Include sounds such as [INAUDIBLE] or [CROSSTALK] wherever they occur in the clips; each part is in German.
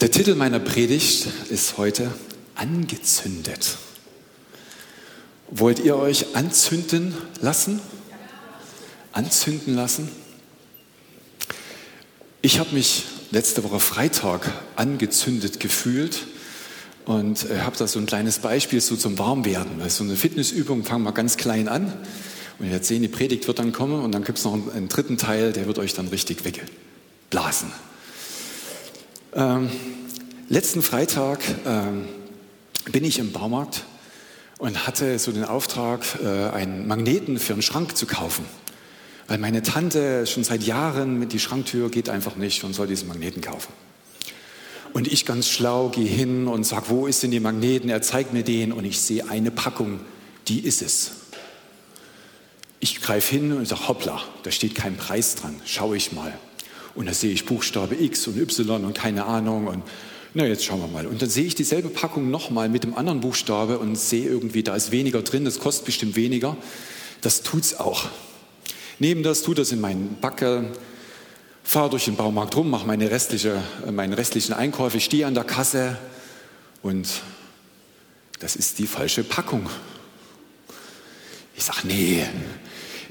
Der Titel meiner Predigt ist heute Angezündet. Wollt ihr euch anzünden lassen? Anzünden lassen? Ich habe mich letzte Woche Freitag angezündet gefühlt und äh, habe da so ein kleines Beispiel so zum Warmwerden. So eine Fitnessübung, fangen wir ganz klein an. Und ihr werdet sehen, die Predigt wird dann kommen und dann gibt es noch einen, dritten Teil, der wird euch dann richtig weggeblasen. Ähm, letzten Freitag ähm, bin ich im Baumarkt und hatte so den Auftrag, äh, einen Magneten für einen Schrank zu kaufen. Weil meine Tante schon seit Jahren mit die Schranktür geht einfach nicht und soll diesen Magneten kaufen. Und ich ganz schlau gehe hin und sage, wo ist denn die Magneten? Er zeigt mir den und ich sehe eine Packung, die ist es. Ich greife hin und sage, hoppla, da steht kein Preis dran, schaue ich mal. Und da sehe ich Buchstabe X und Y und keine Ahnung und na, jetzt schauen wir mal. Und dann sehe ich dieselbe Packung nochmal mit dem anderen Buchstabe und sehe irgendwie, da ist weniger drin, das kostet bestimmt weniger. Das tut's auch. Neben das tut das in meinen Backe, fahre durch den Baumarkt rum, mache meine, restliche, meine restlichen Einkäufe, stehe an der Kasse und das ist die falsche Packung. Ich sage, nee,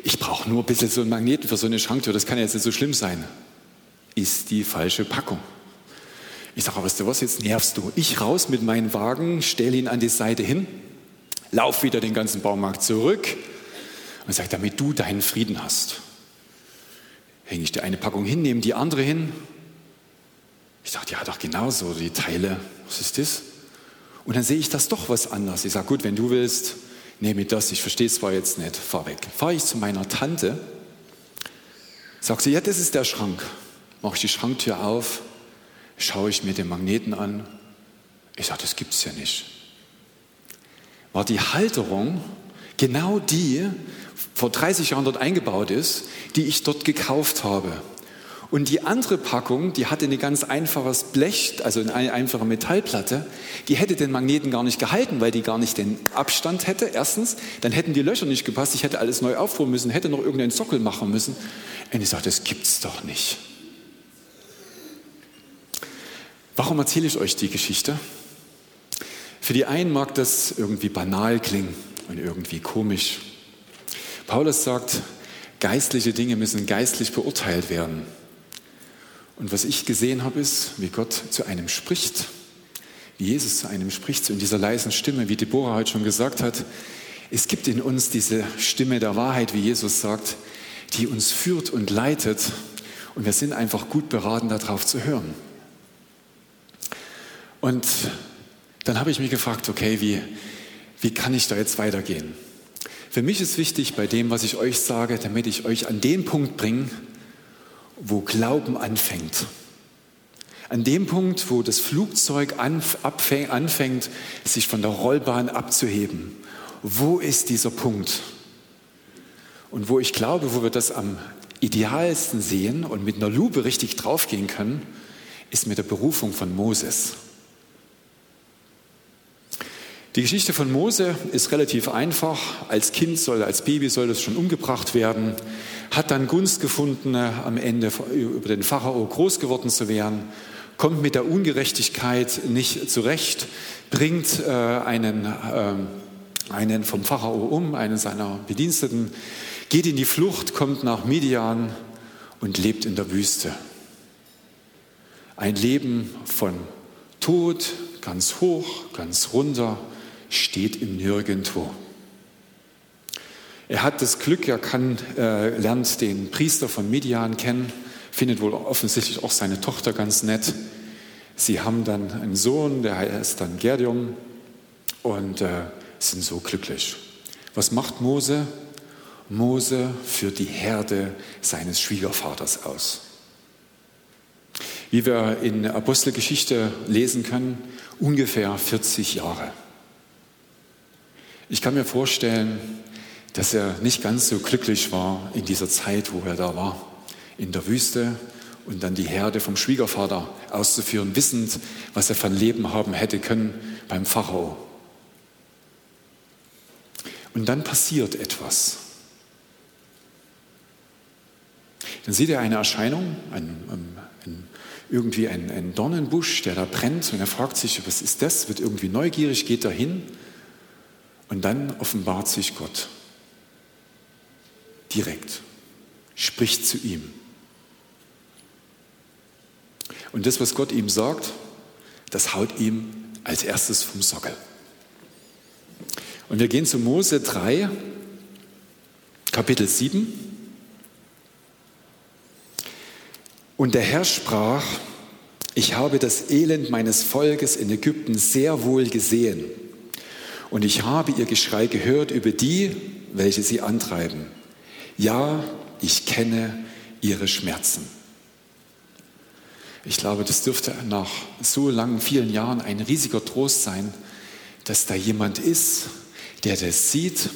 ich brauche nur ein bisschen so einen Magneten für so eine Schranktür, das kann jetzt nicht so schlimm sein. Ist die falsche Packung. Ich sage, weißt du was, jetzt nervst du. Ich raus mit meinem Wagen, stelle ihn an die Seite hin, lauf wieder den ganzen Baumarkt zurück und sage, damit du deinen Frieden hast. Hänge ich dir eine Packung hin, nehme die andere hin. Ich sage, ja, doch genauso, die Teile, was ist das? Und dann sehe ich das doch was anders. Ich sage, gut, wenn du willst, nehme ich das, ich verstehe es zwar jetzt nicht, fahr weg. Fahre ich zu meiner Tante, sage sie, ja, das ist der Schrank. Mache ich die Schranktür auf, schaue ich mir den Magneten an. Ich sage, das gibt es ja nicht. War die Halterung genau die, vor 30 Jahren dort eingebaut ist, die ich dort gekauft habe. Und die andere Packung, die hatte ein ganz einfaches Blech, also eine einfache Metallplatte, die hätte den Magneten gar nicht gehalten, weil die gar nicht den Abstand hätte, erstens. Dann hätten die Löcher nicht gepasst, ich hätte alles neu aufbauen müssen, hätte noch irgendeinen Sockel machen müssen. Und ich sagte, das gibt's doch nicht. Warum erzähle ich euch die Geschichte? Für die einen mag das irgendwie banal klingen und irgendwie komisch. Paulus sagt, geistliche Dinge müssen geistlich beurteilt werden. Und was ich gesehen habe, ist, wie Gott zu einem spricht, wie Jesus zu einem spricht, so in dieser leisen Stimme, wie Deborah heute schon gesagt hat. Es gibt in uns diese Stimme der Wahrheit, wie Jesus sagt, die uns führt und leitet. Und wir sind einfach gut beraten, darauf zu hören. Und dann habe ich mich gefragt, okay, wie, wie kann ich da jetzt weitergehen? Für mich ist wichtig bei dem, was ich euch sage, damit ich euch an den Punkt bringe, wo Glauben anfängt. An dem Punkt, wo das Flugzeug anfängt, sich von der Rollbahn abzuheben. Wo ist dieser Punkt? Und wo ich glaube, wo wir das am idealsten sehen und mit einer Lupe richtig draufgehen können, ist mit der Berufung von Moses. Die Geschichte von Mose ist relativ einfach. Als Kind soll, als Baby soll das schon umgebracht werden, hat dann Gunst gefunden, äh, am Ende über den Pharao groß geworden zu werden, kommt mit der Ungerechtigkeit nicht zurecht, bringt äh, einen, äh, einen vom Pharao um, einen seiner Bediensteten, geht in die Flucht, kommt nach Midian und lebt in der Wüste. Ein Leben von Tod, ganz hoch, ganz runter, steht im Nirgendwo. Er hat das Glück, er kann, äh, lernt den Priester von Midian kennen, findet wohl offensichtlich auch seine Tochter ganz nett. Sie haben dann einen Sohn, der heißt dann Gerdium und äh, sind so glücklich. Was macht Mose? Mose führt die Herde seines Schwiegervaters aus. Wie wir in Apostelgeschichte lesen können, ungefähr 40 Jahre. Ich kann mir vorstellen, dass er nicht ganz so glücklich war in dieser Zeit, wo er da war, in der Wüste und dann die Herde vom Schwiegervater auszuführen, wissend, was er von Leben haben hätte können beim Pharao. Und dann passiert etwas. Dann sieht er eine Erscheinung, ein, ein, irgendwie ein, ein Dornenbusch, der da brennt und er fragt sich, was ist das? Wird irgendwie neugierig, geht dahin und dann offenbart sich Gott direkt, spricht zu ihm. Und das, was Gott ihm sagt, das haut ihm als erstes vom Sockel. Und wir gehen zu Mose 3, Kapitel 7. Und der Herr sprach, ich habe das Elend meines Volkes in Ägypten sehr wohl gesehen. Und ich habe ihr Geschrei gehört über die, welche sie antreiben. Ja, ich kenne ihre Schmerzen. Ich glaube, das dürfte nach so langen, vielen Jahren ein riesiger Trost sein, dass da jemand ist, der das sieht,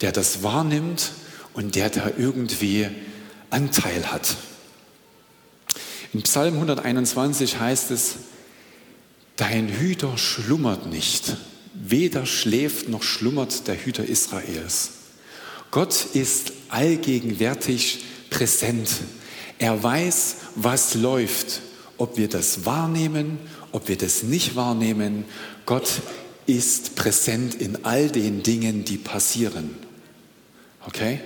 der das wahrnimmt und der da irgendwie Anteil hat. In Psalm 121 heißt es, dein Hüter schlummert nicht, weder schläft noch schlummert der Hüter Israels. Gott ist allgegenwärtig präsent. Er weiß, was läuft ob wir das wahrnehmen, ob wir das nicht wahrnehmen. Gott ist präsent in all den Dingen, die passieren. Okay?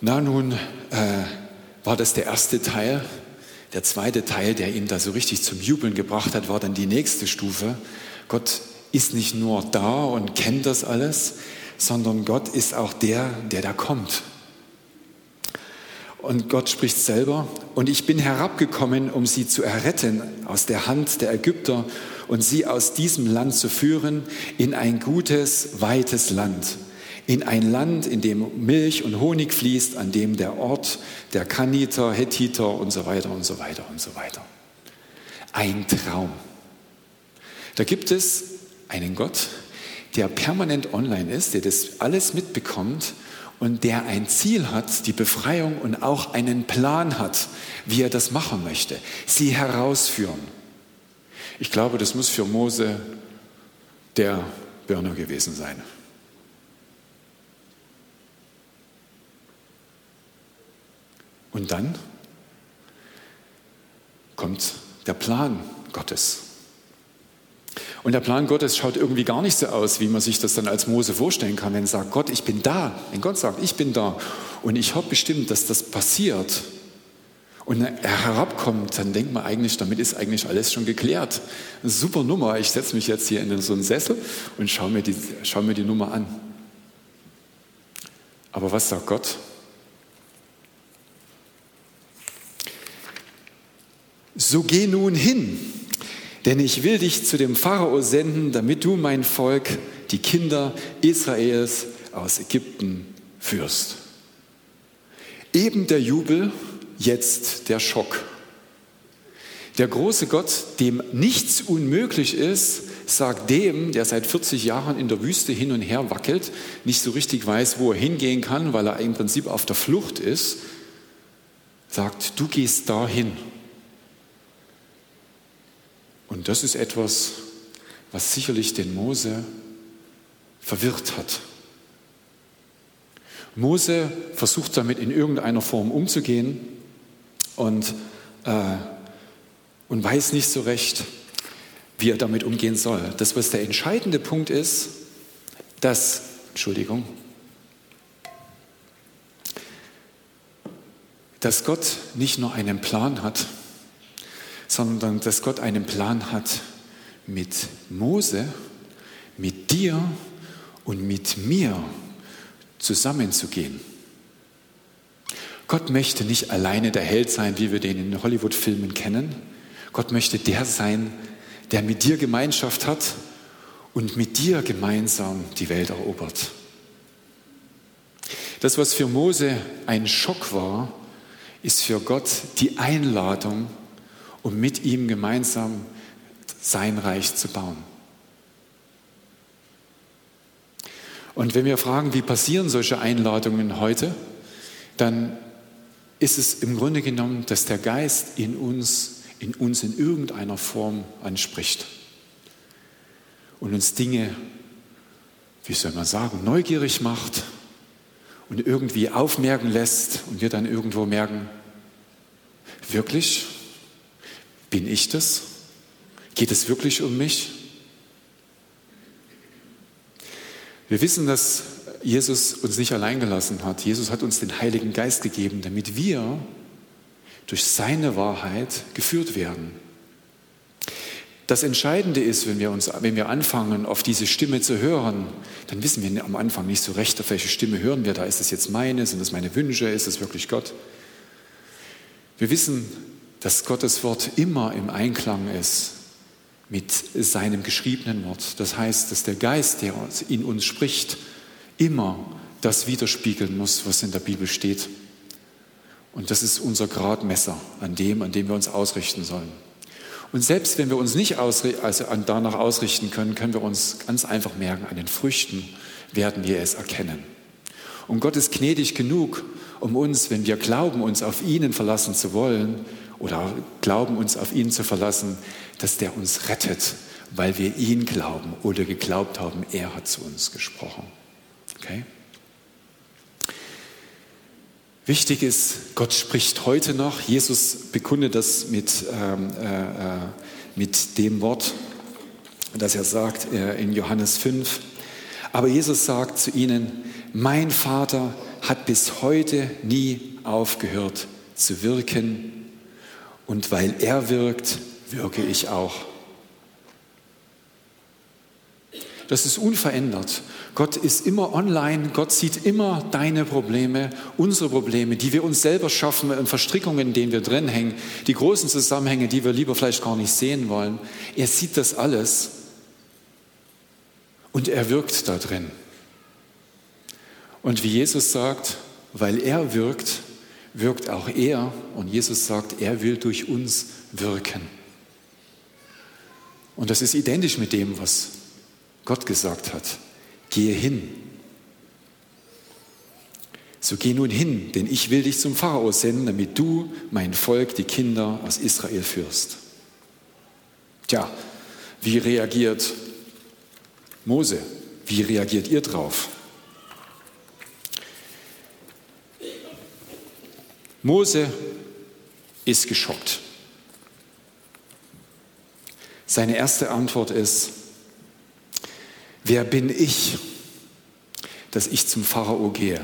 Na nun, äh, war das der erste Teil. Der zweite Teil, der ihn da so richtig zum Jubeln gebracht hat, war dann die nächste Stufe. Gott ist nicht nur da und kennt das alles, sondern Gott ist auch der, der da kommt. Und Gott spricht selber, und ich bin herabgekommen, um sie zu erretten aus der Hand der Ägypter und sie aus diesem Land zu führen in ein gutes, weites Land, in ein Land, in dem Milch und Honig fließt, an dem der Ort der Kaniter, Hethiter und so weiter und so weiter und so weiter. Ein Traum. Da gibt es einen Gott, der permanent online ist, der das alles mitbekommt und der ein Ziel hat, die Befreiung und auch einen Plan hat, wie er das machen möchte, sie herausführen. Ich glaube, das muss für Mose der Burner gewesen sein. Und dann kommt der Plan Gottes. Und der Plan Gottes schaut irgendwie gar nicht so aus, wie man sich das dann als Mose vorstellen kann, wenn er sagt, Gott, ich bin da. Wenn Gott sagt, ich bin da und ich habe bestimmt, dass das passiert und er herabkommt, dann denkt man eigentlich, damit ist eigentlich alles schon geklärt. Super Nummer. Ich setze mich jetzt hier in so einen Sessel und schaue mir, die, schaue mir die Nummer an. Aber was sagt Gott? So geh nun hin denn ich will dich zu dem Pharao senden, damit du mein Volk, die Kinder Israels aus Ägypten führst. Eben der Jubel, jetzt der Schock. Der große Gott, dem nichts unmöglich ist, sagt dem, der seit 40 Jahren in der Wüste hin und her wackelt, nicht so richtig weiß, wo er hingehen kann, weil er im Prinzip auf der Flucht ist, sagt, du gehst dahin. Und das ist etwas, was sicherlich den Mose verwirrt hat. Mose versucht damit in irgendeiner Form umzugehen und, äh, und weiß nicht so recht, wie er damit umgehen soll. Das, was der entscheidende Punkt ist, dass, Entschuldigung, dass Gott nicht nur einen Plan hat, sondern dass Gott einen Plan hat mit Mose, mit dir und mit mir zusammenzugehen. Gott möchte nicht alleine der Held sein, wie wir den in Hollywood-Filmen kennen. Gott möchte der sein, der mit dir Gemeinschaft hat und mit dir gemeinsam die Welt erobert. Das, was für Mose ein Schock war, ist für Gott die Einladung, um mit ihm gemeinsam sein Reich zu bauen. Und wenn wir fragen, wie passieren solche Einladungen heute, dann ist es im Grunde genommen, dass der Geist in uns, in uns in irgendeiner Form anspricht und uns Dinge, wie soll man sagen, neugierig macht und irgendwie aufmerken lässt und wir dann irgendwo merken, wirklich? Bin ich das? Geht es wirklich um mich? Wir wissen, dass Jesus uns nicht allein gelassen hat. Jesus hat uns den Heiligen Geist gegeben, damit wir durch seine Wahrheit geführt werden. Das Entscheidende ist, wenn wir, uns, wenn wir anfangen, auf diese Stimme zu hören, dann wissen wir am Anfang nicht so recht, auf welche Stimme hören wir da. Ist das jetzt meine? Sind das meine Wünsche? Ist das wirklich Gott? Wir wissen, dass Gottes Wort immer im Einklang ist mit seinem geschriebenen Wort. Das heißt, dass der Geist, der in uns spricht, immer das widerspiegeln muss, was in der Bibel steht. Und das ist unser Gradmesser an dem, an dem wir uns ausrichten sollen. Und selbst wenn wir uns nicht ausri also danach ausrichten können, können wir uns ganz einfach merken, an den Früchten werden wir es erkennen. Und Gott ist gnädig genug, um uns, wenn wir glauben, uns auf ihn verlassen zu wollen oder glauben, uns auf ihn zu verlassen, dass der uns rettet, weil wir ihn glauben oder geglaubt haben, er hat zu uns gesprochen. Okay? Wichtig ist, Gott spricht heute noch. Jesus bekundet das mit, ähm, äh, äh mit dem Wort, das er sagt äh, in Johannes 5. Aber Jesus sagt zu ihnen, mein Vater hat bis heute nie aufgehört zu wirken und weil er wirkt, wirke ich auch. Das ist unverändert. Gott ist immer online, Gott sieht immer deine Probleme, unsere Probleme, die wir uns selber schaffen und Verstrickungen, in denen wir drin hängen, die großen Zusammenhänge, die wir lieber vielleicht gar nicht sehen wollen. Er sieht das alles und er wirkt da drin. Und wie Jesus sagt, weil er wirkt, wirkt auch er. Und Jesus sagt, er will durch uns wirken. Und das ist identisch mit dem, was Gott gesagt hat. Gehe hin. So geh nun hin, denn ich will dich zum Pharao senden, damit du mein Volk, die Kinder aus Israel führst. Tja, wie reagiert Mose? Wie reagiert ihr drauf? Mose ist geschockt. Seine erste Antwort ist, Wer bin ich, dass ich zum Pharao gehe?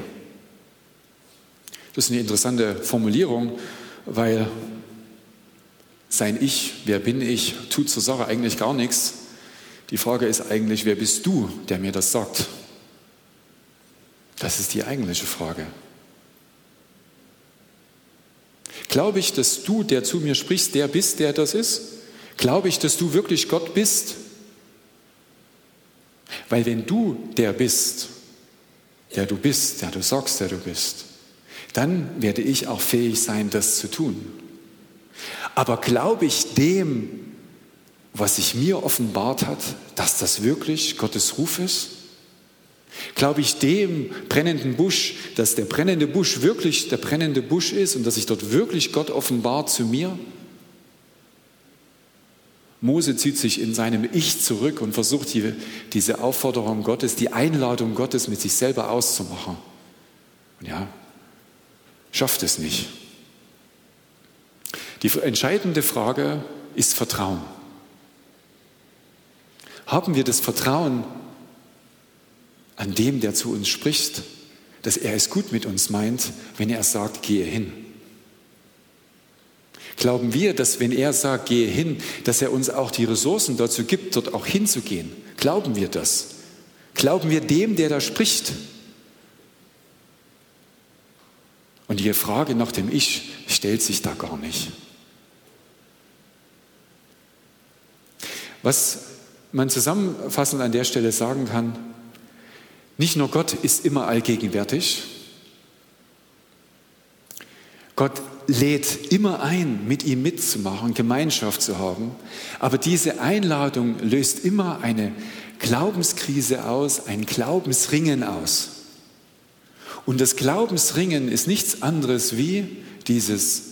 Das ist eine interessante Formulierung, weil sein Ich, wer bin ich, tut zur Sache eigentlich gar nichts. Die Frage ist eigentlich, wer bist du, der mir das sagt? Das ist die eigentliche Frage. Glaube ich, dass du, der zu mir sprichst, der bist, der das ist? Glaube ich, dass du wirklich Gott bist? Weil wenn du der bist, der du bist, der du sagst, der du bist, dann werde ich auch fähig sein, das zu tun. Aber glaube ich dem, was sich mir offenbart hat, dass das wirklich Gottes Ruf ist? Glaube ich dem brennenden Busch, dass der brennende Busch wirklich der brennende Busch ist und dass sich dort wirklich Gott offenbart zu mir? Mose zieht sich in seinem Ich zurück und versucht die, diese Aufforderung Gottes, die Einladung Gottes mit sich selber auszumachen. Und ja, schafft es nicht. Die entscheidende Frage ist Vertrauen. Haben wir das Vertrauen an dem, der zu uns spricht, dass er es gut mit uns meint, wenn er sagt, gehe hin? Glauben wir, dass wenn er sagt, gehe hin, dass er uns auch die Ressourcen dazu gibt, dort auch hinzugehen? Glauben wir das? Glauben wir dem, der da spricht? Und die Frage nach dem Ich stellt sich da gar nicht. Was man zusammenfassend an der Stelle sagen kann, nicht nur Gott ist immer allgegenwärtig, Gott lädt immer ein, mit ihm mitzumachen, Gemeinschaft zu haben. Aber diese Einladung löst immer eine Glaubenskrise aus, ein Glaubensringen aus. Und das Glaubensringen ist nichts anderes wie dieses,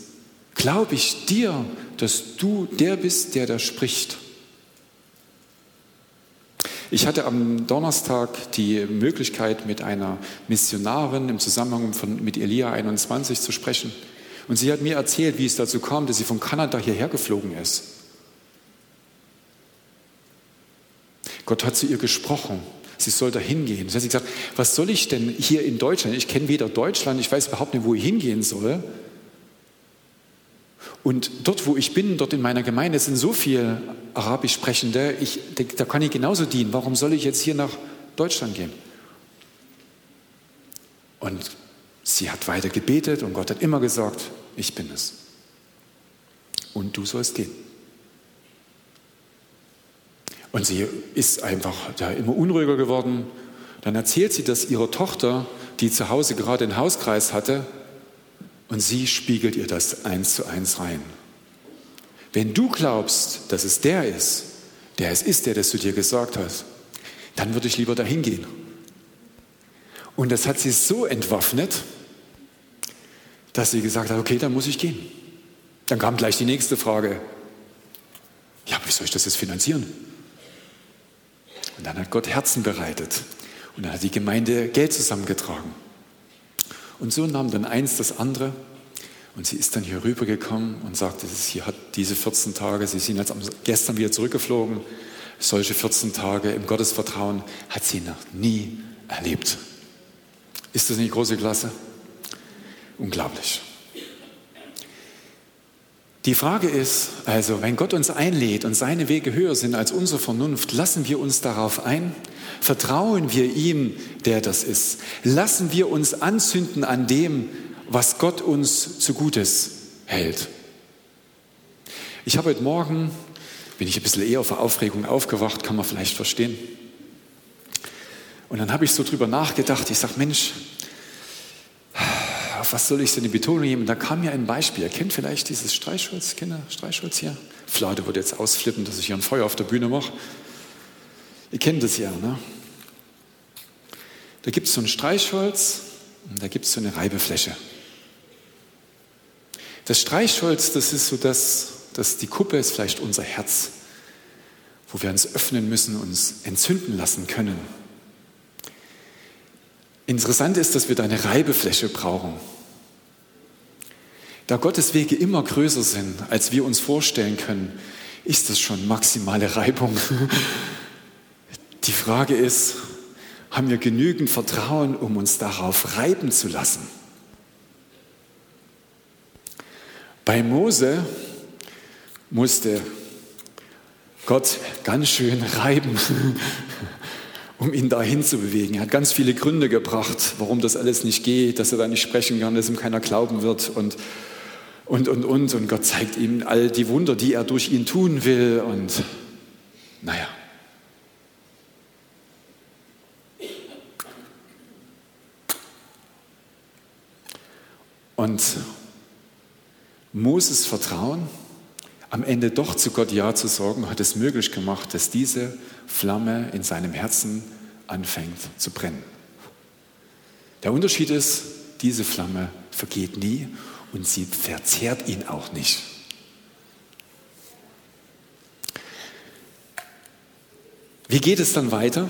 glaube ich dir, dass du der bist, der da spricht. Ich hatte am Donnerstag die Möglichkeit, mit einer Missionarin im Zusammenhang von, mit Elia 21 zu sprechen. Und sie hat mir erzählt, wie es dazu kam, dass sie von Kanada hierher geflogen ist. Gott hat zu ihr gesprochen. Sie soll da hingehen. Sie hat gesagt, was soll ich denn hier in Deutschland? Ich kenne weder Deutschland, ich weiß überhaupt nicht, wo ich hingehen soll. Und dort, wo ich bin, dort in meiner Gemeinde, sind so viele Arabisch Sprechende, ich, da kann ich genauso dienen. Warum soll ich jetzt hier nach Deutschland gehen? Und sie hat weiter gebetet und Gott hat immer gesagt, ich bin es. Und du sollst gehen. Und sie ist einfach ja, immer unruhiger geworden. Dann erzählt sie das ihrer Tochter, die zu Hause gerade einen Hauskreis hatte, und sie spiegelt ihr das eins zu eins rein. Wenn du glaubst, dass es der ist, der es ist, der das zu dir gesagt hat, dann würde ich lieber dahin gehen. Und das hat sie so entwaffnet, dass sie gesagt hat, okay, dann muss ich gehen. Dann kam gleich die nächste Frage. Ja, wie soll ich das jetzt finanzieren? Und dann hat Gott Herzen bereitet. Und dann hat die Gemeinde Geld zusammengetragen. Und so nahm dann eins das andere. Und sie ist dann hier rübergekommen und sagte, sie hat diese 14 Tage, sie sind jetzt gestern wieder zurückgeflogen, solche 14 Tage im Gottesvertrauen hat sie noch nie erlebt. Ist das nicht große Klasse? Unglaublich. Die Frage ist also, wenn Gott uns einlädt und seine Wege höher sind als unsere Vernunft, lassen wir uns darauf ein? Vertrauen wir ihm, der das ist? Lassen wir uns anzünden an dem, was Gott uns zu Gutes hält? Ich habe heute Morgen, bin ich ein bisschen eher vor Aufregung aufgewacht, kann man vielleicht verstehen. Und dann habe ich so drüber nachgedacht, ich sage, Mensch, auf was soll ich denn die Betonung geben? da kam mir ein Beispiel. Ihr kennt vielleicht dieses Streichholz, Kinder, Streichholz hier? Flade wird jetzt ausflippen, dass ich hier ein Feuer auf der Bühne mache. Ihr kennt das ja, ne? Da gibt es so ein Streichholz und da gibt es so eine Reibefläche. Das Streichholz, das ist so das, das die Kuppe ist vielleicht unser Herz, wo wir uns öffnen müssen, uns entzünden lassen können. Interessant ist, dass wir da eine Reibefläche brauchen. Da Gottes Wege immer größer sind, als wir uns vorstellen können, ist das schon maximale Reibung. [LAUGHS] Die Frage ist, haben wir genügend Vertrauen, um uns darauf reiben zu lassen? Bei Mose musste Gott ganz schön reiben, [LAUGHS] um ihn dahin zu bewegen. Er hat ganz viele Gründe gebracht, warum das alles nicht geht, dass er da nicht sprechen kann, dass ihm keiner glauben wird und und, und, und. Und Gott zeigt ihm all die Wunder, die er durch ihn tun will. Und naja. Und Moses Vertrauen, am Ende doch zu Gott Ja zu sagen, hat es möglich gemacht, dass diese Flamme in seinem Herzen anfängt zu brennen. Der Unterschied ist, diese Flamme vergeht nie und sie verzehrt ihn auch nicht. Wie geht es dann weiter?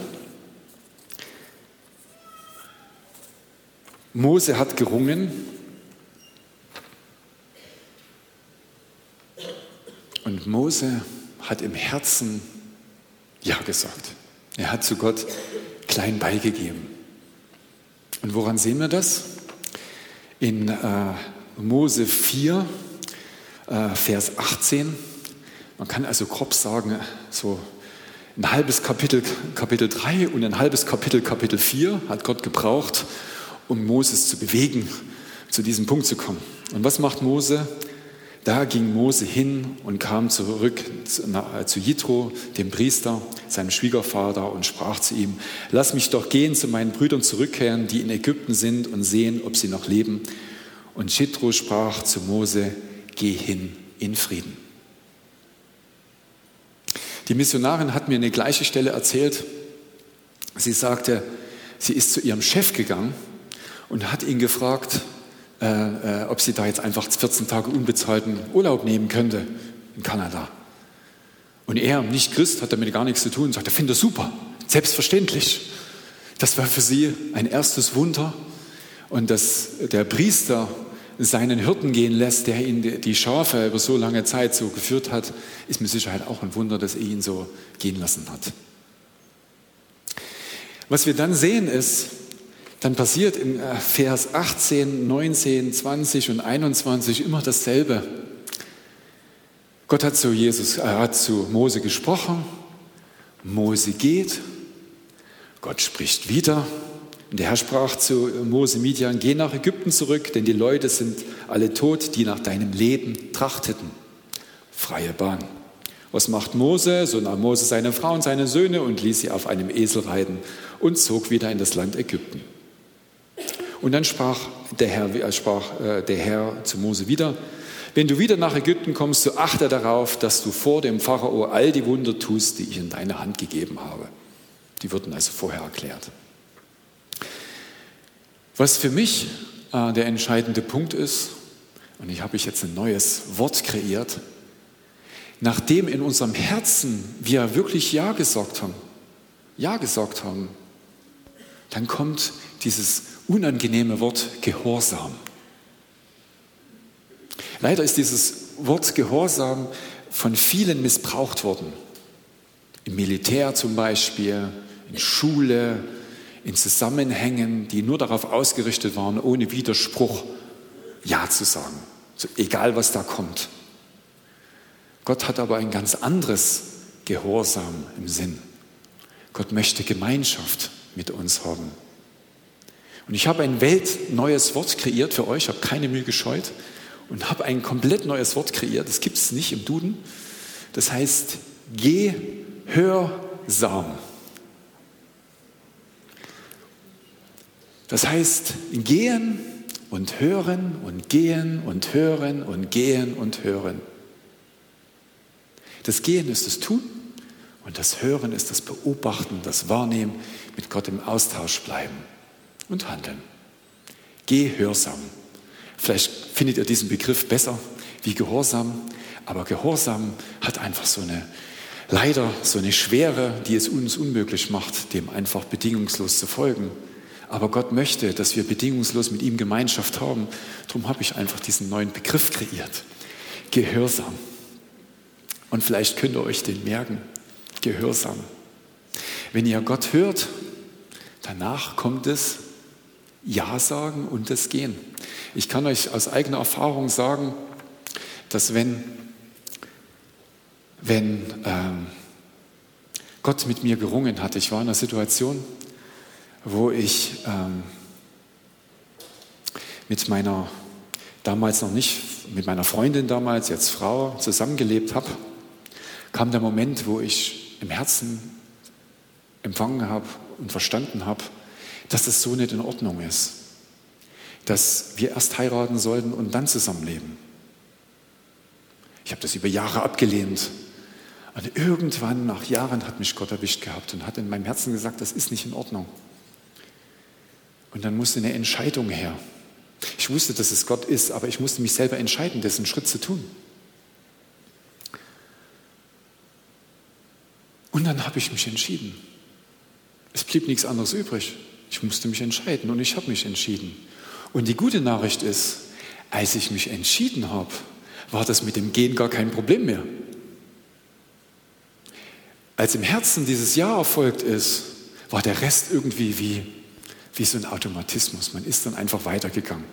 Mose hat gerungen und Mose hat im Herzen Ja gesagt. Er hat zu Gott klein beigegeben. Und woran sehen wir das? In äh, Mose 4, äh, Vers 18. Man kann also grob sagen, so ein halbes Kapitel, Kapitel 3 und ein halbes Kapitel, Kapitel 4 hat Gott gebraucht, um Moses zu bewegen, zu diesem Punkt zu kommen. Und was macht Mose? Da ging Mose hin und kam zurück zu Jitro, dem Priester, seinem Schwiegervater, und sprach zu ihm: Lass mich doch gehen zu meinen Brüdern zurückkehren, die in Ägypten sind, und sehen, ob sie noch leben. Und Jitro sprach zu Mose, geh hin in Frieden. Die Missionarin hat mir eine gleiche Stelle erzählt. Sie sagte, sie ist zu ihrem Chef gegangen und hat ihn gefragt, äh, äh, ob sie da jetzt einfach 14 Tage unbezahlten Urlaub nehmen könnte in Kanada. Und er, nicht Christ, hat damit gar nichts zu tun sagt, er findet das super, selbstverständlich. Das war für sie ein erstes Wunder. Und das, der Priester seinen Hirten gehen lässt, der ihn die Schafe über so lange Zeit so geführt hat, ist mit Sicherheit auch ein Wunder, dass er ihn so gehen lassen hat. Was wir dann sehen ist, dann passiert in äh, Vers 18, 19, 20 und 21 immer dasselbe. Gott hat zu Jesus, äh, hat zu Mose gesprochen, Mose geht, Gott spricht wieder. Und der Herr sprach zu Mose Midian, geh nach Ägypten zurück, denn die Leute sind alle tot, die nach deinem Leben trachteten. Freie Bahn. Was macht Mose? So nahm Mose seine Frau und seine Söhne und ließ sie auf einem Esel reiten und zog wieder in das Land Ägypten. Und dann sprach der Herr, äh, sprach äh, der Herr zu Mose wieder, wenn du wieder nach Ägypten kommst, so achte darauf, dass du vor dem Pharao all die Wunder tust, die ich in deine Hand gegeben habe. Die wurden also vorher erklärt. Was für mich äh, der entscheidende Punkt ist, und ich habe ich jetzt ein neues Wort kreiert, nachdem in unserem Herzen wir wirklich Ja gesagt haben, Ja gesagt haben, dann kommt dieses unangenehme Wort Gehorsam. Leider ist dieses Wort Gehorsam von vielen missbraucht worden. Im Militär zum Beispiel, in Schule, in Zusammenhängen, die nur darauf ausgerichtet waren, ohne Widerspruch Ja zu sagen. So, egal was da kommt. Gott hat aber ein ganz anderes Gehorsam im Sinn. Gott möchte Gemeinschaft mit uns haben. Und ich habe ein weltneues Wort kreiert für euch, habe keine Mühe gescheut und habe ein komplett neues Wort kreiert. Das gibt es nicht im Duden. Das heißt Gehörsam. Das heißt gehen und hören und gehen und hören und gehen und hören. Das Gehen ist das Tun und das Hören ist das Beobachten, das Wahrnehmen, mit Gott im Austausch bleiben und handeln. Gehorsam. Vielleicht findet ihr diesen Begriff besser wie Gehorsam, aber Gehorsam hat einfach so eine, leider so eine Schwere, die es uns unmöglich macht, dem einfach bedingungslos zu folgen. Aber Gott möchte, dass wir bedingungslos mit ihm Gemeinschaft haben. Darum habe ich einfach diesen neuen Begriff kreiert. Gehorsam. Und vielleicht könnt ihr euch den merken. Gehorsam. Wenn ihr Gott hört, danach kommt es Ja sagen und das Gehen. Ich kann euch aus eigener Erfahrung sagen, dass wenn, wenn ähm, Gott mit mir gerungen hat, ich war in einer Situation, wo ich ähm, mit meiner, damals noch nicht, mit meiner Freundin damals, jetzt Frau, zusammengelebt habe, kam der Moment, wo ich im Herzen empfangen habe und verstanden habe, dass das so nicht in Ordnung ist. Dass wir erst heiraten sollten und dann zusammenleben. Ich habe das über Jahre abgelehnt. Und irgendwann, nach Jahren, hat mich Gott erwischt gehabt und hat in meinem Herzen gesagt, das ist nicht in Ordnung. Und dann musste eine Entscheidung her. Ich wusste, dass es Gott ist, aber ich musste mich selber entscheiden, diesen Schritt zu tun. Und dann habe ich mich entschieden. Es blieb nichts anderes übrig. Ich musste mich entscheiden und ich habe mich entschieden. Und die gute Nachricht ist, als ich mich entschieden habe, war das mit dem Gehen gar kein Problem mehr. Als im Herzen dieses Ja erfolgt ist, war der Rest irgendwie wie wie so ein Automatismus. Man ist dann einfach weitergegangen.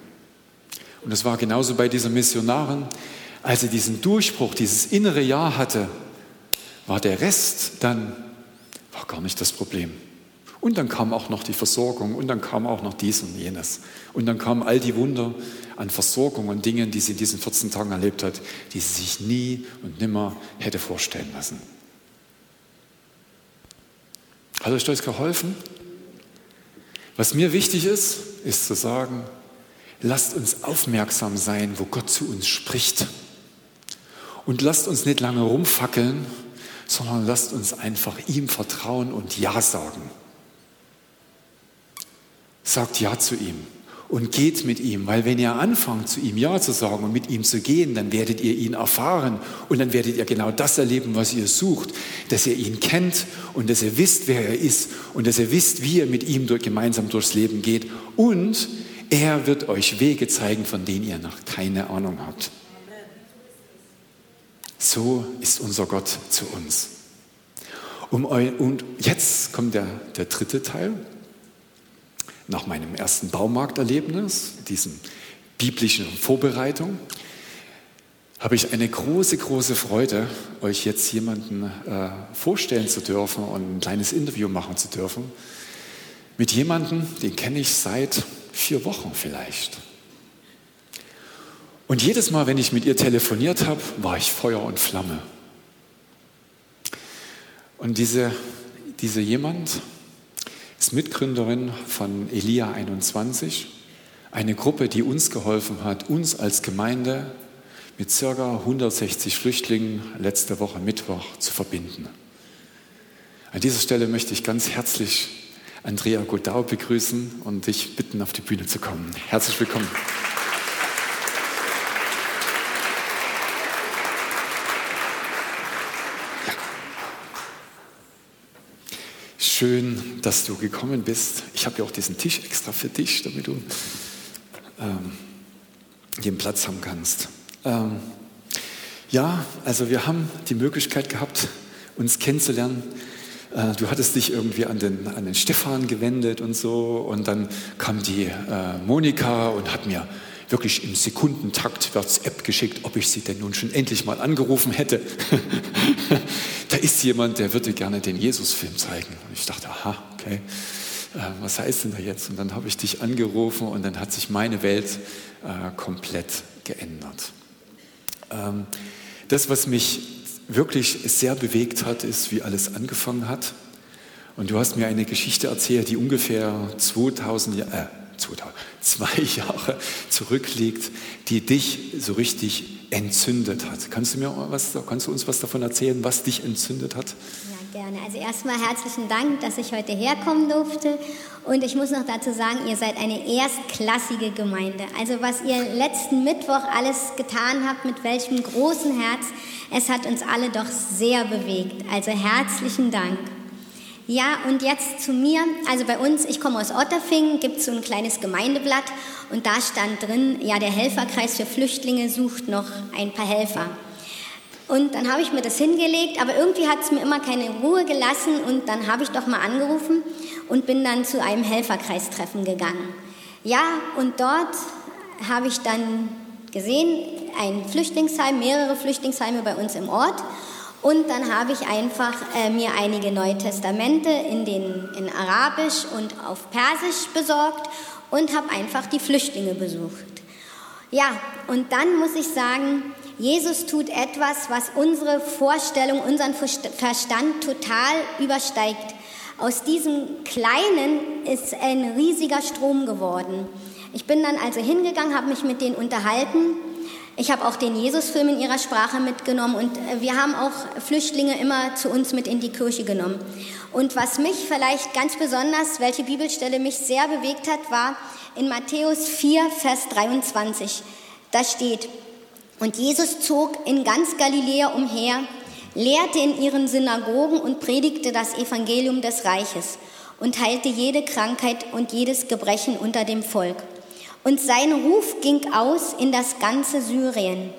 Und das war genauso bei dieser Missionarin. Als sie diesen Durchbruch, dieses innere Ja hatte, war der Rest dann war gar nicht das Problem. Und dann kam auch noch die Versorgung und dann kam auch noch dies und jenes. Und dann kamen all die Wunder an Versorgung und Dingen, die sie in diesen 14 Tagen erlebt hat, die sie sich nie und nimmer hätte vorstellen lassen. Hat euch das geholfen? Was mir wichtig ist, ist zu sagen, lasst uns aufmerksam sein, wo Gott zu uns spricht. Und lasst uns nicht lange rumfackeln, sondern lasst uns einfach ihm vertrauen und Ja sagen. Sagt Ja zu ihm und geht mit ihm, weil wenn ihr anfangt, zu ihm Ja zu sagen und mit ihm zu gehen, dann werdet ihr ihn erfahren und dann werdet ihr genau das erleben, was ihr sucht, dass ihr ihn kennt und dass ihr wisst, wer er ist und dass ihr wisst, wie ihr mit ihm durch, gemeinsam durchs Leben geht und Er wird euch Wege zeigen, von denen ihr noch keine Ahnung habt. So ist unser Gott zu uns. Um und jetzt kommt der, der dritte Teil. Nach meinem ersten Baumarkterlebnis, diesem biblischen Vorbereitung, habe ich eine große, große Freude, euch jetzt jemanden äh, vorstellen zu dürfen und ein kleines Interview machen zu dürfen. Mit jemandem, den kenne ich seit vier Wochen vielleicht. Und jedes Mal, wenn ich mit ihr telefoniert habe, war ich Feuer und Flamme. Und diese, diese jemand ist Mitgründerin von Elia 21, eine Gruppe, die uns geholfen hat, uns als Gemeinde mit ca. 160 Flüchtlingen letzte Woche Mittwoch zu verbinden. An dieser Stelle möchte ich ganz herzlich Andrea Godau begrüßen und dich bitten, auf die Bühne zu kommen. Herzlich willkommen. Schön, dass du gekommen bist. Ich habe ja auch diesen Tisch extra für dich, damit du ähm, den Platz haben kannst. Ähm, ja, also wir haben die Möglichkeit gehabt, uns kennenzulernen. Äh, du hattest dich irgendwie an den, an den Stefan gewendet und so. Und dann kam die äh, Monika und hat mir wirklich im Sekundentakt WhatsApp geschickt, ob ich sie denn nun schon endlich mal angerufen hätte. [LAUGHS] da ist jemand, der würde gerne den Jesus-Film zeigen. Und ich dachte, aha, okay, äh, was heißt denn da jetzt? Und dann habe ich dich angerufen und dann hat sich meine Welt äh, komplett geändert. Ähm, das, was mich wirklich sehr bewegt hat, ist, wie alles angefangen hat. Und du hast mir eine Geschichte erzählt, die ungefähr 2000, äh, 2000, zwei [LAUGHS] Jahre zurückliegt, die dich so richtig entzündet hat. Kannst du mir was, kannst du uns was davon erzählen, was dich entzündet hat? Ja, gerne. Also erstmal herzlichen Dank, dass ich heute herkommen durfte. Und ich muss noch dazu sagen, ihr seid eine erstklassige Gemeinde. Also was ihr letzten Mittwoch alles getan habt, mit welchem großen Herz, es hat uns alle doch sehr bewegt. Also herzlichen Dank. Ja, und jetzt zu mir. Also bei uns, ich komme aus Otterfingen, gibt es so ein kleines Gemeindeblatt und da stand drin, ja, der Helferkreis für Flüchtlinge sucht noch ein paar Helfer. Und dann habe ich mir das hingelegt, aber irgendwie hat es mir immer keine Ruhe gelassen und dann habe ich doch mal angerufen und bin dann zu einem Helferkreistreffen gegangen. Ja, und dort habe ich dann gesehen, ein Flüchtlingsheim, mehrere Flüchtlingsheime bei uns im Ort und dann habe ich einfach äh, mir einige Neue Testamente in, den, in Arabisch und auf Persisch besorgt und habe einfach die Flüchtlinge besucht. Ja, und dann muss ich sagen, Jesus tut etwas, was unsere Vorstellung, unseren Verstand total übersteigt. Aus diesem Kleinen ist ein riesiger Strom geworden. Ich bin dann also hingegangen, habe mich mit denen unterhalten ich habe auch den Jesusfilm in ihrer Sprache mitgenommen und äh, wir haben auch Flüchtlinge immer zu uns mit in die Kirche genommen. Und was mich vielleicht ganz besonders, welche Bibelstelle mich sehr bewegt hat, war in Matthäus 4, Vers 23. Da steht, und Jesus zog in ganz Galiläa umher, lehrte in ihren Synagogen und predigte das Evangelium des Reiches und heilte jede Krankheit und jedes Gebrechen unter dem Volk. Und sein Ruf ging aus in das ganze Syrien.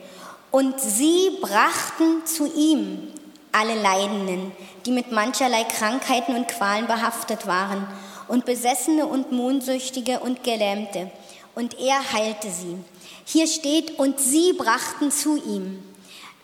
Und sie brachten zu ihm alle Leidenden, die mit mancherlei Krankheiten und Qualen behaftet waren, und Besessene und Mondsüchtige und Gelähmte. Und er heilte sie. Hier steht, und sie brachten zu ihm.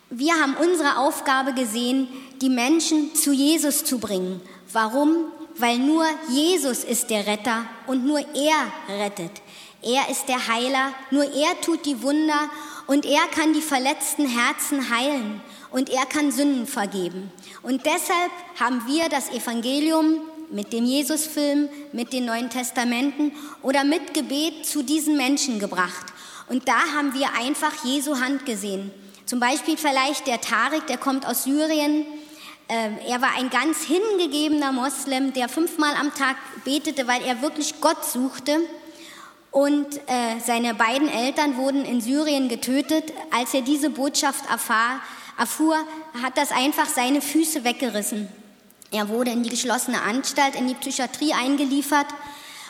Wir haben unsere Aufgabe gesehen, die Menschen zu Jesus zu bringen. Warum? Weil nur Jesus ist der Retter und nur er rettet. Er ist der Heiler, nur er tut die Wunder und er kann die verletzten Herzen heilen und er kann Sünden vergeben. Und deshalb haben wir das Evangelium mit dem Jesusfilm, mit den Neuen Testamenten oder mit Gebet zu diesen Menschen gebracht. Und da haben wir einfach Jesu Hand gesehen. Zum Beispiel vielleicht der Tarek, der kommt aus Syrien. Ähm, er war ein ganz hingegebener Moslem, der fünfmal am Tag betete, weil er wirklich Gott suchte. Und äh, seine beiden Eltern wurden in Syrien getötet. Als er diese Botschaft erfahr, erfuhr, hat das einfach seine Füße weggerissen. Er wurde in die geschlossene Anstalt, in die Psychiatrie eingeliefert.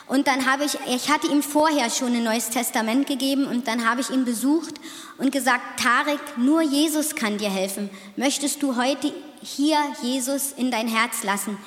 Und dann habe ich, ich hatte ihm vorher schon ein neues Testament gegeben und dann habe ich ihn besucht und gesagt, Tarek, nur Jesus kann dir helfen. Möchtest du heute hier Jesus in dein Herz lassen?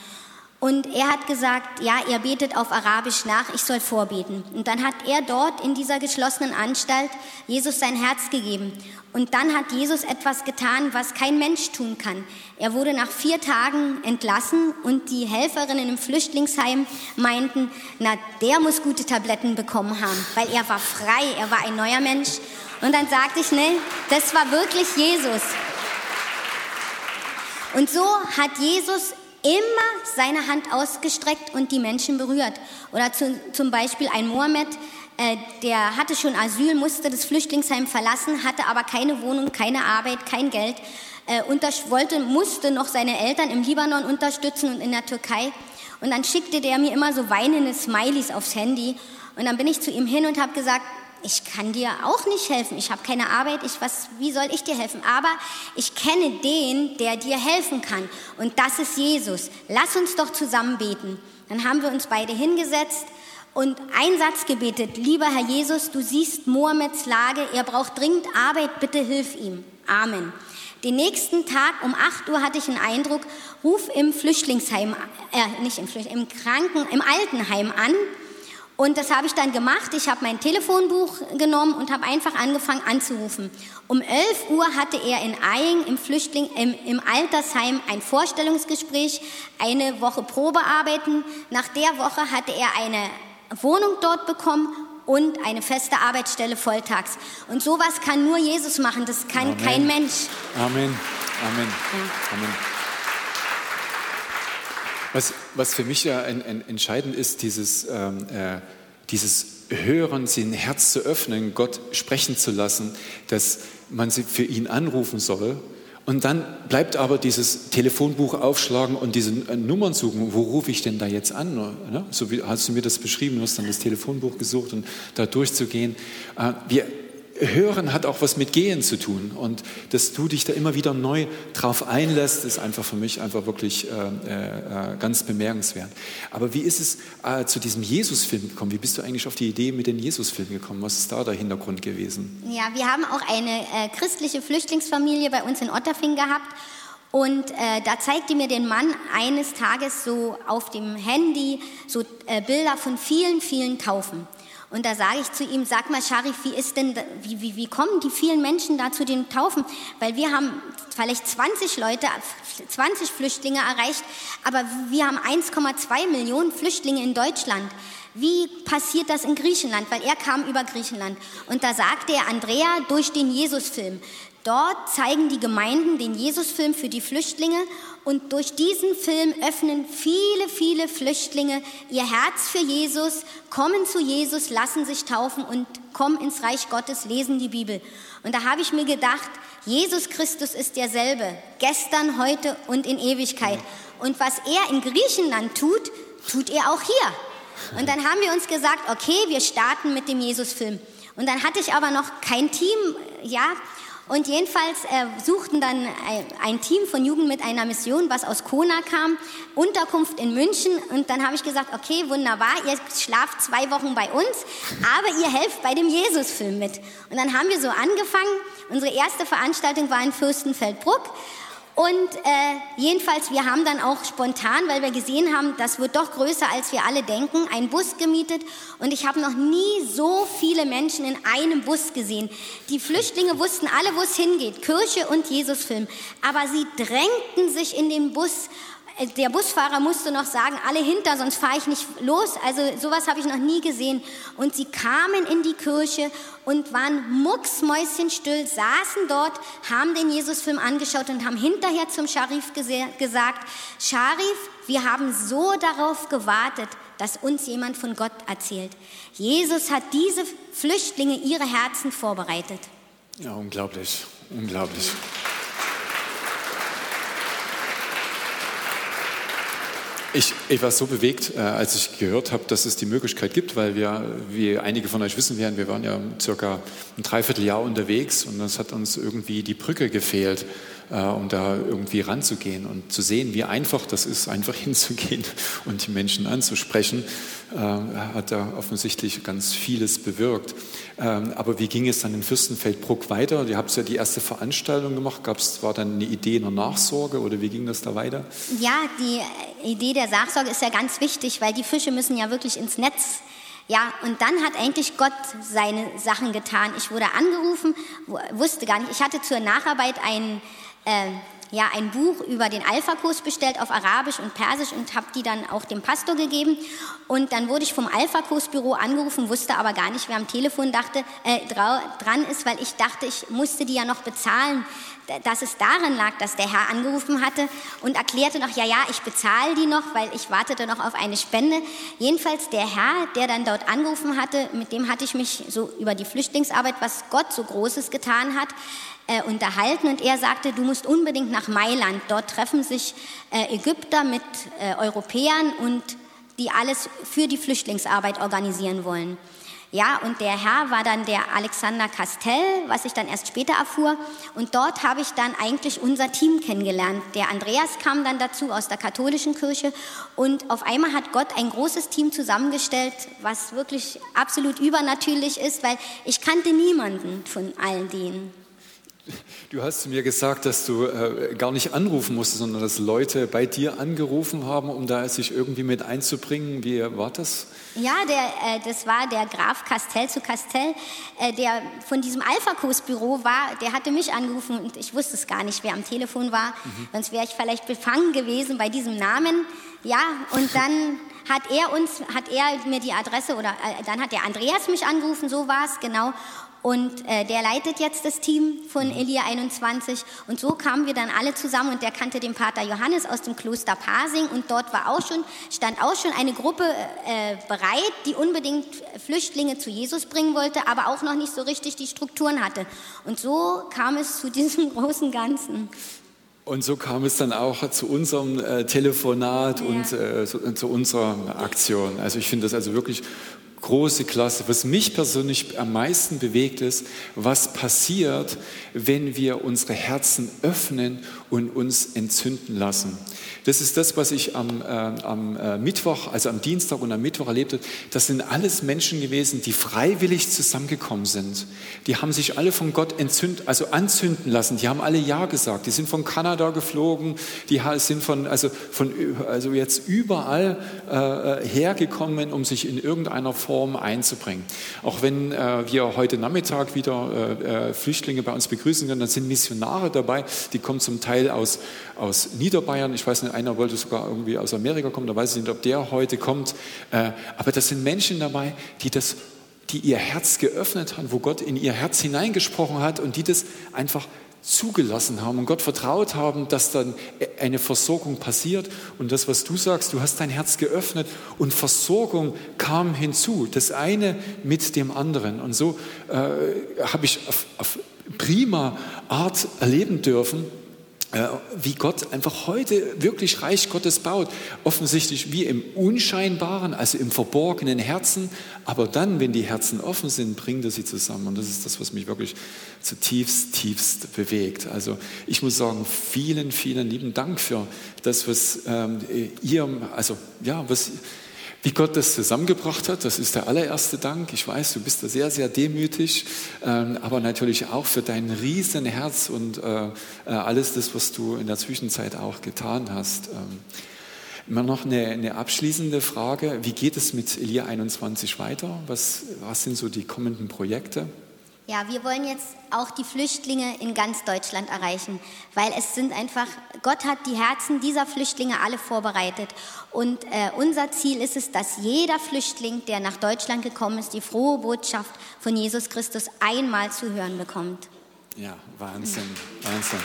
Und er hat gesagt, ja, er betet auf Arabisch nach, ich soll vorbeten. Und dann hat er dort in dieser geschlossenen Anstalt Jesus sein Herz gegeben. Und dann hat Jesus etwas getan, was kein Mensch tun kann. Er wurde nach vier Tagen entlassen und die Helferinnen im Flüchtlingsheim meinten, na, der muss gute Tabletten bekommen haben, weil er war frei, er war ein neuer Mensch. Und dann sagte ich, ne, das war wirklich Jesus. Und so hat Jesus immer seine Hand ausgestreckt und die Menschen berührt. Oder zu, zum Beispiel ein Mohammed, äh, der hatte schon Asyl, musste das Flüchtlingsheim verlassen, hatte aber keine Wohnung, keine Arbeit, kein Geld, äh, wollte, musste noch seine Eltern im Libanon unterstützen und in der Türkei. Und dann schickte der mir immer so weinende Smileys aufs Handy. Und dann bin ich zu ihm hin und habe gesagt, ich kann dir auch nicht helfen. Ich habe keine Arbeit. Ich, was, wie soll ich dir helfen? Aber ich kenne den, der dir helfen kann. Und das ist Jesus. Lass uns doch zusammen beten. Dann haben wir uns beide hingesetzt und ein Satz gebetet. Lieber Herr Jesus, du siehst Mohammeds Lage. Er braucht dringend Arbeit. Bitte hilf ihm. Amen. Den nächsten Tag um 8 Uhr hatte ich einen Eindruck, ruf im Flüchtlingsheim, äh, nicht im Flüchtlingsheim, im Kranken, im Altenheim an und das habe ich dann gemacht. Ich habe mein Telefonbuch genommen und habe einfach angefangen anzurufen. Um 11 Uhr hatte er in Eying im, Flüchtling, im, im Altersheim ein Vorstellungsgespräch, eine Woche Probearbeiten. Nach der Woche hatte er eine Wohnung dort bekommen und eine feste Arbeitsstelle volltags. Und sowas kann nur Jesus machen, das kann Amen. kein Mensch. Amen. Amen. Ja. Amen. Was, was für mich ja ein, ein entscheidend ist, dieses, ähm, äh, dieses Hören, sein Herz zu öffnen, Gott sprechen zu lassen, dass man sie für ihn anrufen soll. Und dann bleibt aber dieses Telefonbuch aufschlagen und diese äh, Nummern suchen. Wo rufe ich denn da jetzt an? Ne? So wie hast du mir das beschrieben, du hast dann das Telefonbuch gesucht und da durchzugehen. Äh, wir Hören hat auch was mit Gehen zu tun. Und dass du dich da immer wieder neu drauf einlässt, ist einfach für mich einfach wirklich äh, äh, ganz bemerkenswert. Aber wie ist es äh, zu diesem Jesus-Film gekommen? Wie bist du eigentlich auf die Idee mit dem Jesus-Film gekommen? Was ist da der Hintergrund gewesen? Ja, wir haben auch eine äh, christliche Flüchtlingsfamilie bei uns in Otterfing gehabt. Und äh, da zeigte mir den Mann eines Tages so auf dem Handy so äh, Bilder von vielen, vielen Taufen. Und da sage ich zu ihm, sag mal, Sharif, wie ist denn, wie, wie, wie kommen die vielen Menschen da zu den Taufen? Weil wir haben vielleicht 20 Leute, 20 Flüchtlinge erreicht, aber wir haben 1,2 Millionen Flüchtlinge in Deutschland. Wie passiert das in Griechenland? Weil er kam über Griechenland. Und da sagte er, Andrea, durch den Jesus-Film. Dort zeigen die Gemeinden den Jesus-Film für die Flüchtlinge und durch diesen Film öffnen viele, viele Flüchtlinge ihr Herz für Jesus, kommen zu Jesus, lassen sich taufen und kommen ins Reich Gottes, lesen die Bibel. Und da habe ich mir gedacht, Jesus Christus ist derselbe, gestern, heute und in Ewigkeit. Und was er in Griechenland tut, tut er auch hier. Und dann haben wir uns gesagt, okay, wir starten mit dem Jesus-Film. Und dann hatte ich aber noch kein Team, ja, und jedenfalls äh, suchten dann ein, Team von Jugend mit einer Mission, was aus Kona kam, Unterkunft in München. Und dann habe ich gesagt, okay, wunderbar, ihr schlaft zwei Wochen bei uns, aber ihr helft bei dem Jesus-Film mit. Und dann haben wir so angefangen. Unsere erste Veranstaltung war in Fürstenfeldbruck. Und äh, jedenfalls, wir haben dann auch spontan, weil wir gesehen haben, das wird doch größer, als wir alle denken, einen Bus gemietet. Und ich habe noch nie so viele Menschen in einem Bus gesehen. Die Flüchtlinge wussten alle, wo es hingeht, Kirche und Jesusfilm. Aber sie drängten sich in den Bus der Busfahrer musste noch sagen, alle hinter, sonst fahre ich nicht los. Also sowas habe ich noch nie gesehen. Und sie kamen in die Kirche und waren mucksmäuschenstill, saßen dort, haben den Jesusfilm angeschaut und haben hinterher zum Scharif gesagt, Scharif, wir haben so darauf gewartet, dass uns jemand von Gott erzählt. Jesus hat diese Flüchtlinge ihre Herzen vorbereitet. Ja, unglaublich, unglaublich. Ich, ich, war so bewegt, äh, als ich gehört habe, dass es die Möglichkeit gibt, weil wir, wie einige von euch wissen werden, wir waren ja circa ein Dreivierteljahr unterwegs und es hat uns irgendwie die Brücke gefehlt äh, um da irgendwie ranzugehen und zu sehen, wie einfach das ist, einfach [LAUGHS] hinzugehen und die Menschen anzusprechen, äh, hat da offensichtlich ganz vieles bewirkt. Ähm, aber wie ging es dann in Fürstenfeldbruck weiter? Ihr habt ja die erste Veranstaltung gemacht. Gab's, war dann eine Idee einer Nachsorge oder wie ging das da weiter? Ja, die Idee der Nachsorge ist ja ganz wichtig, weil die Fische müssen ja wirklich ins Netz ja, und dann hat eigentlich Gott seine Sachen getan. Ich wurde angerufen, wusste gar nicht. Ich hatte zur Nacharbeit ein, äh, ja, ein Buch über den Alpha-Kurs bestellt auf Arabisch und Persisch und habe die dann auch dem Pastor gegeben. Und dann wurde ich vom Alpha-Kurs-Büro angerufen, wusste aber gar nicht, wer am Telefon dachte, äh, dran ist, weil ich dachte, ich musste die ja noch bezahlen dass es daran lag, dass der Herr angerufen hatte und erklärte noch, ja, ja, ich bezahle die noch, weil ich wartete noch auf eine Spende. Jedenfalls der Herr, der dann dort angerufen hatte, mit dem hatte ich mich so über die Flüchtlingsarbeit, was Gott so Großes getan hat, äh, unterhalten und er sagte, du musst unbedingt nach Mailand. Dort treffen sich äh, Ägypter mit äh, Europäern und die alles für die Flüchtlingsarbeit organisieren wollen. Ja, und der Herr war dann der Alexander Castell, was ich dann erst später erfuhr. Und dort habe ich dann eigentlich unser Team kennengelernt. Der Andreas kam dann dazu aus der katholischen Kirche. Und auf einmal hat Gott ein großes Team zusammengestellt, was wirklich absolut übernatürlich ist, weil ich kannte niemanden von all denen. Du hast mir gesagt, dass du äh, gar nicht anrufen musstest, sondern dass Leute bei dir angerufen haben, um da sich irgendwie mit einzubringen. Wie war das? Ja, der, äh, das war der Graf Castell zu Castell, äh, der von diesem Alpha-Kurs-Büro war. Der hatte mich angerufen und ich wusste es gar nicht, wer am Telefon war. Mhm. Sonst wäre ich vielleicht befangen gewesen bei diesem Namen. Ja, und dann [LAUGHS] hat er uns, hat er mir die Adresse oder äh, dann hat der Andreas mich angerufen, so war es, genau. Und äh, der leitet jetzt das Team von mhm. Elia 21. Und so kamen wir dann alle zusammen und der kannte den Pater Johannes aus dem Kloster Pasing. Und dort war auch schon, stand auch schon eine Gruppe äh, bereit, die unbedingt Flüchtlinge zu Jesus bringen wollte, aber auch noch nicht so richtig die Strukturen hatte. Und so kam es zu [LAUGHS] diesem großen Ganzen. Und so kam es dann auch zu unserem äh, Telefonat ja. und äh, zu, zu, unserer Aktion. Also ich finde das also wirklich große Klasse. Was mich persönlich am meisten bewegt ist, was passiert, wenn wir unsere Herzen öffnen und uns entzünden lassen. Das ist das, was ich am, äh, am äh, Mittwoch, also am Dienstag und am Mittwoch erlebt habe. Das sind alles Menschen gewesen, die freiwillig zusammengekommen sind. Die haben sich alle von Gott entzünden, also anzünden lassen. Die haben alle Ja gesagt. Die sind von Kanada geflogen. Die sind von, also von, also jetzt überall äh, hergekommen, um sich in irgendeiner Form einzubringen. Auch wenn äh, wir heute Nachmittag wieder äh, äh, Flüchtlinge bei uns begrüßen können, dann sind Missionare dabei. Die kommen zum Teil aus, aus Niederbayern. Ich weiß nicht, einer wollte sogar irgendwie aus Amerika kommen, da weiß ich nicht, ob der heute kommt. Äh, aber das sind Menschen dabei, die das die ihr Herz geöffnet haben, wo Gott in ihr Herz hineingesprochen hat und die das einfach zugelassen haben und Gott vertraut haben, dass dann eine Versorgung passiert. Und das, was du sagst, du hast dein Herz geöffnet und Versorgung kam hinzu, das eine mit dem anderen. Und so äh, habe ich auf, auf prima Art erleben dürfen, wie Gott einfach heute wirklich Reich Gottes baut. Offensichtlich wie im Unscheinbaren, also im verborgenen Herzen. Aber dann, wenn die Herzen offen sind, bringt er sie zusammen. Und das ist das, was mich wirklich zutiefst, tiefst bewegt. Also ich muss sagen, vielen, vielen lieben Dank für das, was ähm, ihr, also ja, was wie Gott das zusammengebracht hat, das ist der allererste Dank. Ich weiß, du bist da sehr, sehr demütig, ähm, aber natürlich auch für dein Riesenherz und äh, äh, alles das, was du in der Zwischenzeit auch getan hast. Ähm, immer noch eine, eine, abschließende Frage. Wie geht es mit Elia 21 weiter? Was, was sind so die kommenden Projekte? Ja, wir wollen jetzt auch die Flüchtlinge in ganz Deutschland erreichen, weil es sind einfach, Gott hat die Herzen dieser Flüchtlinge alle vorbereitet. Und äh, unser Ziel ist es, dass jeder Flüchtling, der nach Deutschland gekommen ist, die frohe Botschaft von Jesus Christus einmal zu hören bekommt. Ja, Wahnsinn, Wahnsinn.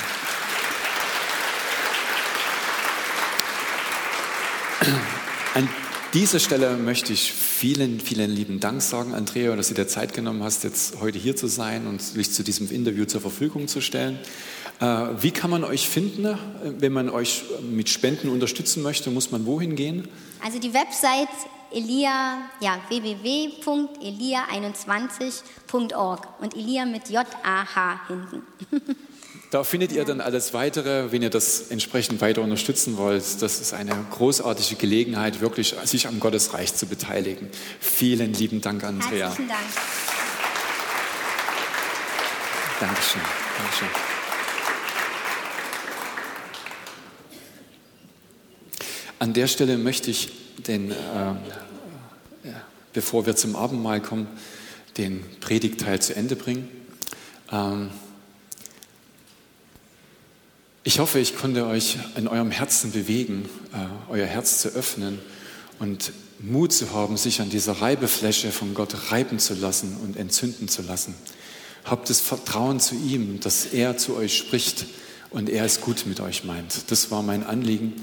An dieser Stelle möchte ich vielen, vielen lieben Dank sagen, Andrea, dass du dir Zeit genommen hast, jetzt heute hier zu sein und sich zu diesem Interview zur Verfügung zu stellen. Äh, wie kann man euch finden, wenn man euch mit Spenden unterstützen möchte? Muss man wohin gehen? Also die Website Elia, ja, www.elia21.org und Elia mit J-A-H hinten. [LAUGHS] Da findet ihr dann alles weitere, wenn ihr das entsprechend weiter unterstützen wollt. Das ist eine großartige Gelegenheit, wirklich sich am Gottesreich zu beteiligen. Vielen lieben Dank, Andrea. Herzlichen Dank. Dankeschön. Dankeschön. An der Stelle möchte ich den, äh, bevor wir zum Abendmahl kommen, den Predigteil zu Ende bringen. Ähm, ich hoffe, ich konnte euch in eurem Herzen bewegen, äh, euer Herz zu öffnen und Mut zu haben, sich an dieser Reibefläche von Gott reiben zu lassen und entzünden zu lassen. Habt das Vertrauen zu ihm, dass er zu euch spricht und er es gut mit euch meint. Das war mein Anliegen,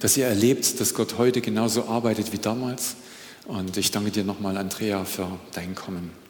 dass ihr erlebt, dass Gott heute genauso arbeitet wie damals. Und ich danke dir nochmal, Andrea, für dein Kommen.